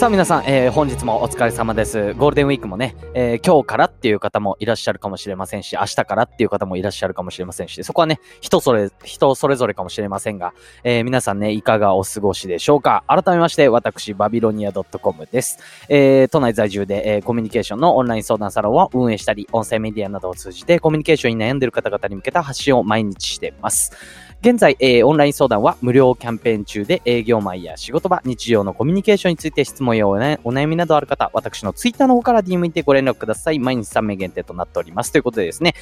さあ皆さん、えー本日もお疲れ様です。ゴールデンウィークもね、えー今日からっていう方もいらっしゃるかもしれませんし、明日からっていう方もいらっしゃるかもしれませんし、そこはね、人それ、人それぞれかもしれませんが、えー皆さんね、いかがお過ごしでしょうか改めまして、私、バビロニア .com です。えー都内在住で、えーコミュニケーションのオンライン相談サロンを運営したり、音声メディアなどを通じてコミュニケーションに悩んでいる方々に向けた発信を毎日しています。現在、えーオンライン相談は無料キャンペーン中で営業前や仕事場、日常のコミュニケーションについて質問やお,、ね、お悩みなどある方、私のツイッターの方から DM にてご連絡ください。毎日3名限定となっております。ということでですね、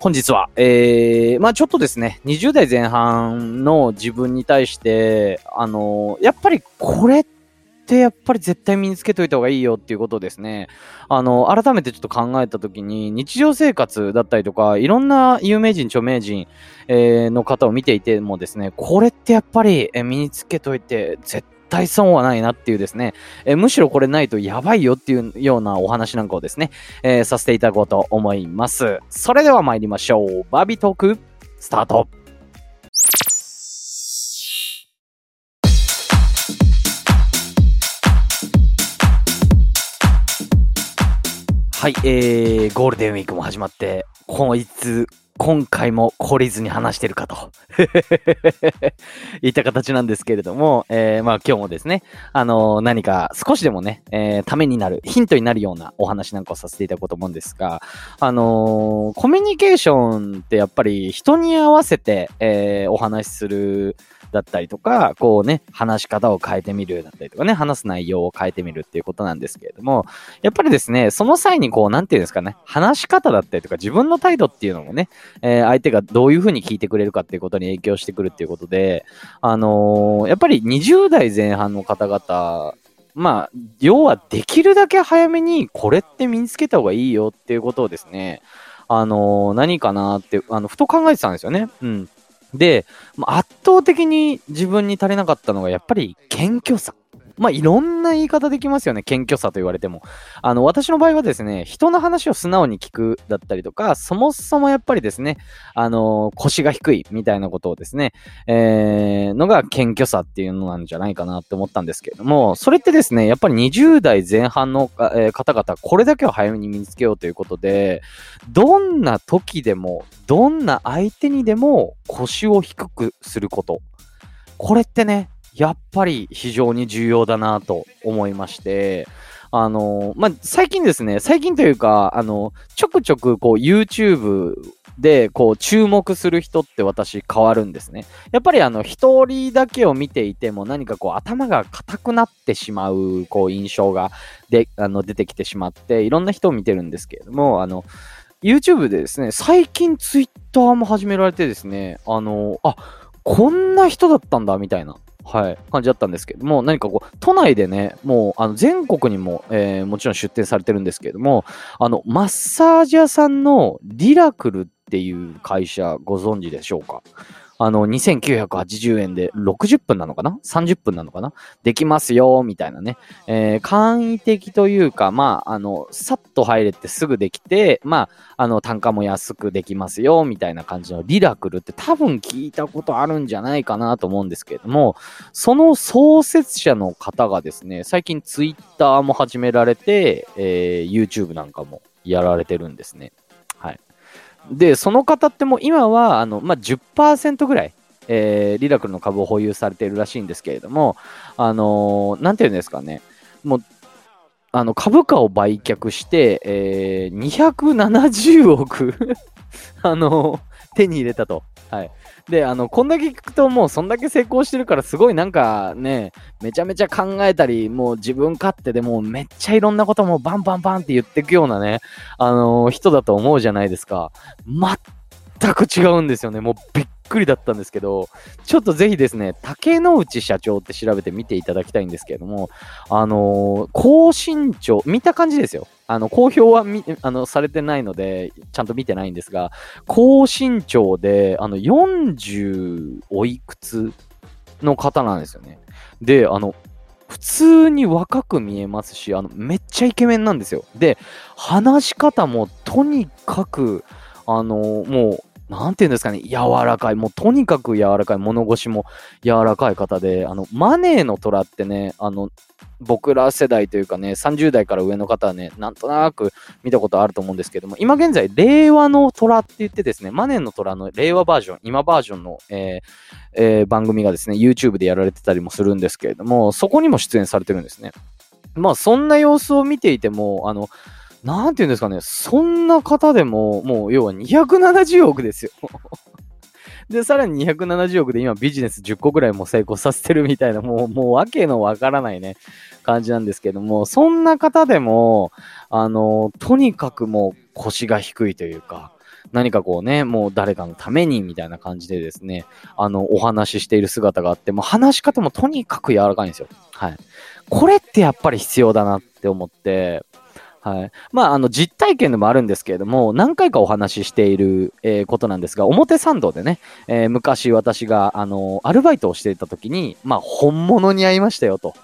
本日は、えー、まあちょっとですね、20代前半の自分に対して、あのーやっぱりこれってやっぱり絶対身につけといた方がいいよっていうことですね、あの、改めてちょっと考えたときに、日常生活だったりとか、いろんな有名人、著名人、えーの方を見ていてもですね、これってやっぱり身につけといて絶対損はないなっていうですね、えーむしろこれないとやばいよっていうようなお話なんかをですね、えーさせていただこうと思います。それでは参りましょう。バービートーク、スタート。はい、えー、ゴールデンウィークも始まって、こいつ、今回も懲りずに話してるかと。いった形なんですけれども、えー、まあ今日もですね、あのー何か少しでもね、えーためになる、ヒントになるようなお話なんかをさせていただこうと思うんですが、あのーコミュニケーションってやっぱり人に合わせて、えーお話しするだったりとか、こうね、話し方を変えてみるだったりとかね、話す内容を変えてみるっていうことなんですけれども、やっぱりですね、その際にこう、なんていうんですかね、話し方だったりとか自分の態度っていうのもね、えー相手がどういうふうに聞いてくれるかっていうことに影響してくるっていうことで、あのーやっぱり20代前半の方々、まあ、要はできるだけ早めにこれって身につけた方がいいよっていうことをですね、あのー何かなって、あの、ふと考えてたんですよね。うん。で、圧倒的に自分に足りなかったのがやっぱり謙虚さ。まあ、いろんな言い方できますよね。謙虚さと言われても。あの、私の場合はですね、人の話を素直に聞くだったりとか、そもそもやっぱりですね、あの腰が低いみたいなことをですね、えー、のが謙虚さっていうのなんじゃないかなって思ったんですけれども、それってですね、やっぱり20代前半の、えー方々、これだけは早めに身につけようということで、どんな時でも、どんな相手にでも腰を低くすること。これってね、やっぱり非常に重要だなと思いまして、あの、まあ、最近ですね、最近というか、あの、ちょくちょくこう YouTube でこう注目する人って私変わるんですね。やっぱりあの一人だけを見ていても何かこう頭が硬くなってしまうこう印象がであの出てきてしまっていろんな人を見てるんですけれども、あの YouTube でですね、最近 Twitter も始められてですね、あの、あ、こんな人だったんだみたいな。はい、感じだったんですけども、何かこう、都内でね、もう、あの、全国にも、えーもちろん出店されてるんですけれども、あの、マッサージ屋さんのリラクルっていう会社ご存知でしょうか？あの、2980円で60分なのかな ?30 分なのかな？できますよ、みたいなね。えー簡易的というか、まあ、あの、さっと入れてすぐできて、まあ、あの、単価も安くできますよ、みたいな感じのリラクルって多分聞いたことあるんじゃないかなと思うんですけれども、その創設者の方がですね、最近ツイッターも始められて、えー YouTube なんかもやられてるんですね。で、その方っても今は、あの、まあ、10%ぐらい、えーリラクルの株を保有されているらしいんですけれども、あのーなんていうんですかね、もう、あの、株価を売却して、えー270億 あの手に入れたと。はい。で、あの、こんだけ聞くともうそんだけ成功してるからすごいなんかね、めちゃめちゃ考えたり、もう自分勝手でもうめっちゃいろんなこともバンバンバンって言ってくようなね、あの人だと思うじゃないですか。全く違うんですよね。もうびっくりだったんですけど、ちょっとぜひですね、竹之内社長って調べてみていただきたいんですけれども、あのー高身長、見た感じですよ。あの、公表はみあのされてないので、ちゃんと見てないんですが、高身長で、あの、40おいくつの方なんですよね。で、あの、普通に若く見えますし、あの、めっちゃイケメンなんですよ。で、話し方もとにかく、あの、もう、なんていうんですかね、柔らかい、もうとにかく柔らかい、物腰も柔らかい方で、あの、マネーの虎ってね、あの、僕ら世代というかね、30代から上の方はね、なんとなく見たことあると思うんですけども、今現在、令和の虎って言ってですね、マネーの虎の令和バージョン、今バージョンの、えーえー、番組がですね、YouTube でやられてたりもするんですけれども、そこにも出演されてるんですね。まあ、そんな様子を見ていても、あの、なんていうんですかね、そんな方でも、もう要は270億ですよ。で、さらに270億で今ビジネス10個ぐらいも成功させてるみたいな、もう、もうわけのわからないね、感じなんですけども、そんな方でも、あの、とにかくもう腰が低いというか、何かこうね、もう誰かのためにみたいな感じでですね、あの、お話ししている姿があって、もう話し方もとにかく柔らかいんですよ。はい。これってやっぱり必要だなって思って、はい。まあ、あの、実体験でもあるんですけれども、何回かお話ししている、えー、ことなんですが、表参道でね、えー、昔私が、あの、アルバイトをしていた時に、まあ、本物に会いましたよと。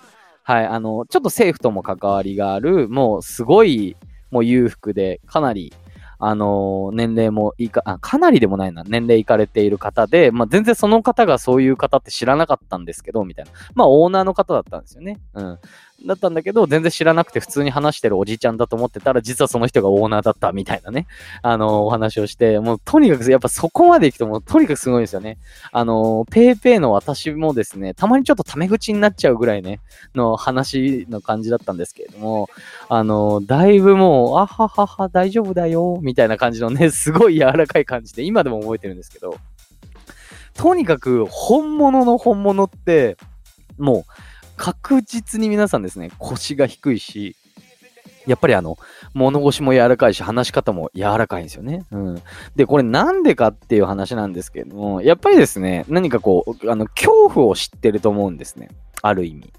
はい。あの、ちょっと政府とも関わりがある、もう、すごい、もう裕福で、かなり、あの、年齢もいかあ、かなりでもないな、年齢いかれている方で、まあ、全然その方がそういう方って知らなかったんですけど、みたいな。まあ、オーナーの方だったんですよね。うん。だったんだけど、全然知らなくて普通に話してるおじいちゃんだと思ってたら、実はその人がオーナーだったみたいなね、あの、お話をして、もうとにかく、やっぱそこまで行くともうとにかくすごいですよね。あのー、ペイペイの私もですね、たまにちょっとタメ口になっちゃうぐらいね、の話の感じだったんですけれども、あの、だいぶもう、あははは、大丈夫だよ、みたいな感じのね、すごい柔らかい感じで、今でも覚えてるんですけど、とにかく本物の本物って、もう、確実に皆さんですね、腰が低いし、やっぱりあの、物腰も柔らかいし、話し方も柔らかいんですよね。うん。で、これなんでかっていう話なんですけれども、やっぱりですね、何かこう、あの、恐怖を知ってると思うんですね。ある意味。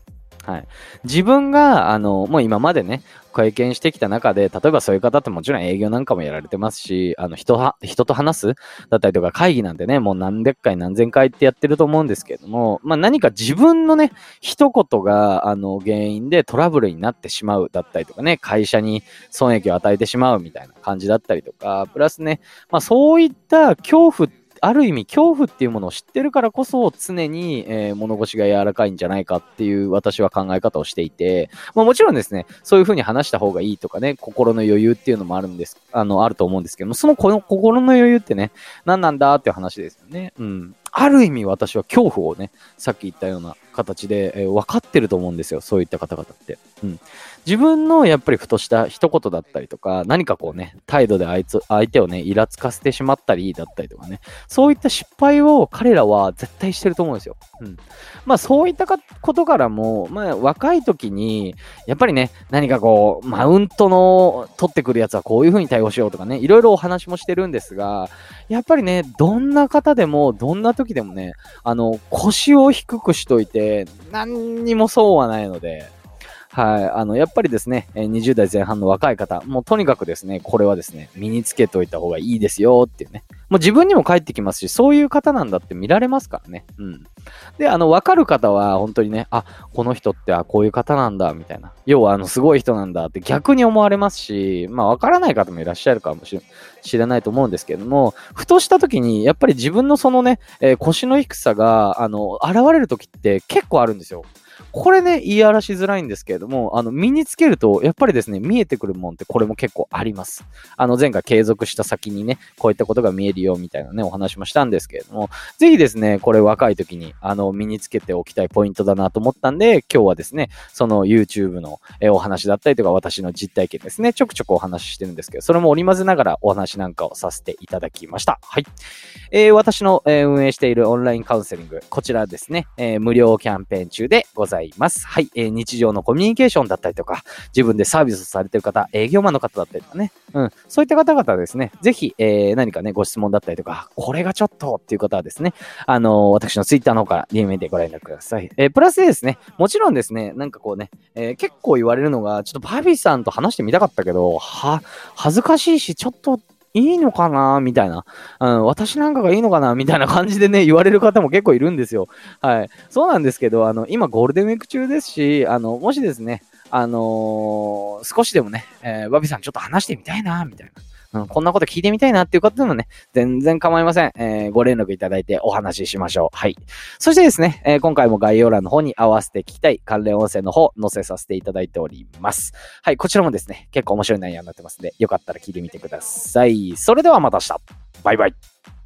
はい。自分が、あの、もう今までね、経験してきた中で、例えばそういう方ってもちろん営業なんかもやられてますし、あの人は、人と話すだったりとか会議なんてね、もう何百回何千回ってやってると思うんですけれども、まあ何か自分のね、一言が、あの、原因でトラブルになってしまうだったりとかね、会社に損益を与えてしまうみたいな感じだったりとか、プラスね、まあそういった恐怖ってある意味恐怖っていうものを知ってるからこそ常に、えー、物腰が柔らかいんじゃないかっていう私は考え方をしていて、まあ、もちろんですね、そういうふうに話した方がいいとかね、心の余裕っていうのもあるんです、あの、あると思うんですけども、そのこの心の余裕ってね、何なんだっていう話ですよね。うん。ある意味私は恐怖をね、さっき言ったような形で、えー、分かってると思うんですよ。そういった方々って。うん。自分のやっぱりふとした一言だったりとか、何かこうね、態度であいつ、相手をね、イラつかせてしまったりだったりとかね、そういった失敗を彼らは絶対してると思うんですよ。うん。まあそういったことからも、まあ若い時に、やっぱりね、何かこう、マウントの取ってくるやつはこういう風に対応しようとかね、いろいろお話もしてるんですが、やっぱりね、どんな方でも、どんな時でもね、あの、腰を低くしといて、何にもそうはないので、はい。あの、やっぱりですね、20代前半の若い方、もうとにかくですね、これはですね、身につけておいた方がいいですよっていうね。もう自分にも返ってきますし、そういう方なんだって見られますからね。うん。で、あの、わかる方は本当にね、あ、この人ってあ、こういう方なんだ、みたいな。要は、あの、すごい人なんだって逆に思われますし、まあ、わからない方もいらっしゃるかもしれないと思うんですけれども、ふとした時に、やっぱり自分のそのね、えー、腰の低さが、あの、現れる時って結構あるんですよ。これね、言い表しづらいんですけれども、あの、身につけると、やっぱりですね、見えてくるもんってこれも結構あります。あの、前回継続した先にね、こういったことが見えるよ、みたいなね、お話もしたんですけれども、ぜひですね、これ若い時に、あの、身につけておきたいポイントだなと思ったんで、今日はですね、その YouTube のお話だったりとか、私の実体験ですね、ちょくちょくお話ししてるんですけど、それも織り交ぜながらお話なんかをさせていただきました。はい。えー、私の、え、運営しているオンラインカウンセリング、こちらですね、えー、無料キャンペーン中でございます。ざいます。はい、えー、日常のコミュニケーションだったりとか、自分でサービスされてる方、営業マンの方だったりとかね、うん、そういった方々ですね、ぜひ、えー、何かね、ご質問だったりとか、これがちょっとっていう方はですね、あのー、私のツイッターの方から DM でご連絡ください。えー、プラスでですね、もちろんですね、なんかこうね、えー、結構言われるのが、ちょっとバビーさんと話してみたかったけど、は、恥ずかしいし、ちょっといいのかな？みたいな、うん。私なんかがいいのかな？みたいな感じでね、言われる方も結構いるんですよ。はい。そうなんですけど、あの、今ゴールデンウィーク中ですし、あの、もしですね、あのー、少しでもね、えー、バビさんちょっと話してみたいな、みたいな。うん、こんなこと聞いてみたいなっていう方でもね、全然構いません。えー、ご連絡いただいてお話ししましょう。はい。そしてですね、えー、今回も概要欄の方に合わせて聞きたい関連音声の方載せさせていただいております。はい、こちらもですね、結構面白い内容になってますんで、よかったら聞いてみてください。それではまた明日。バイバイ。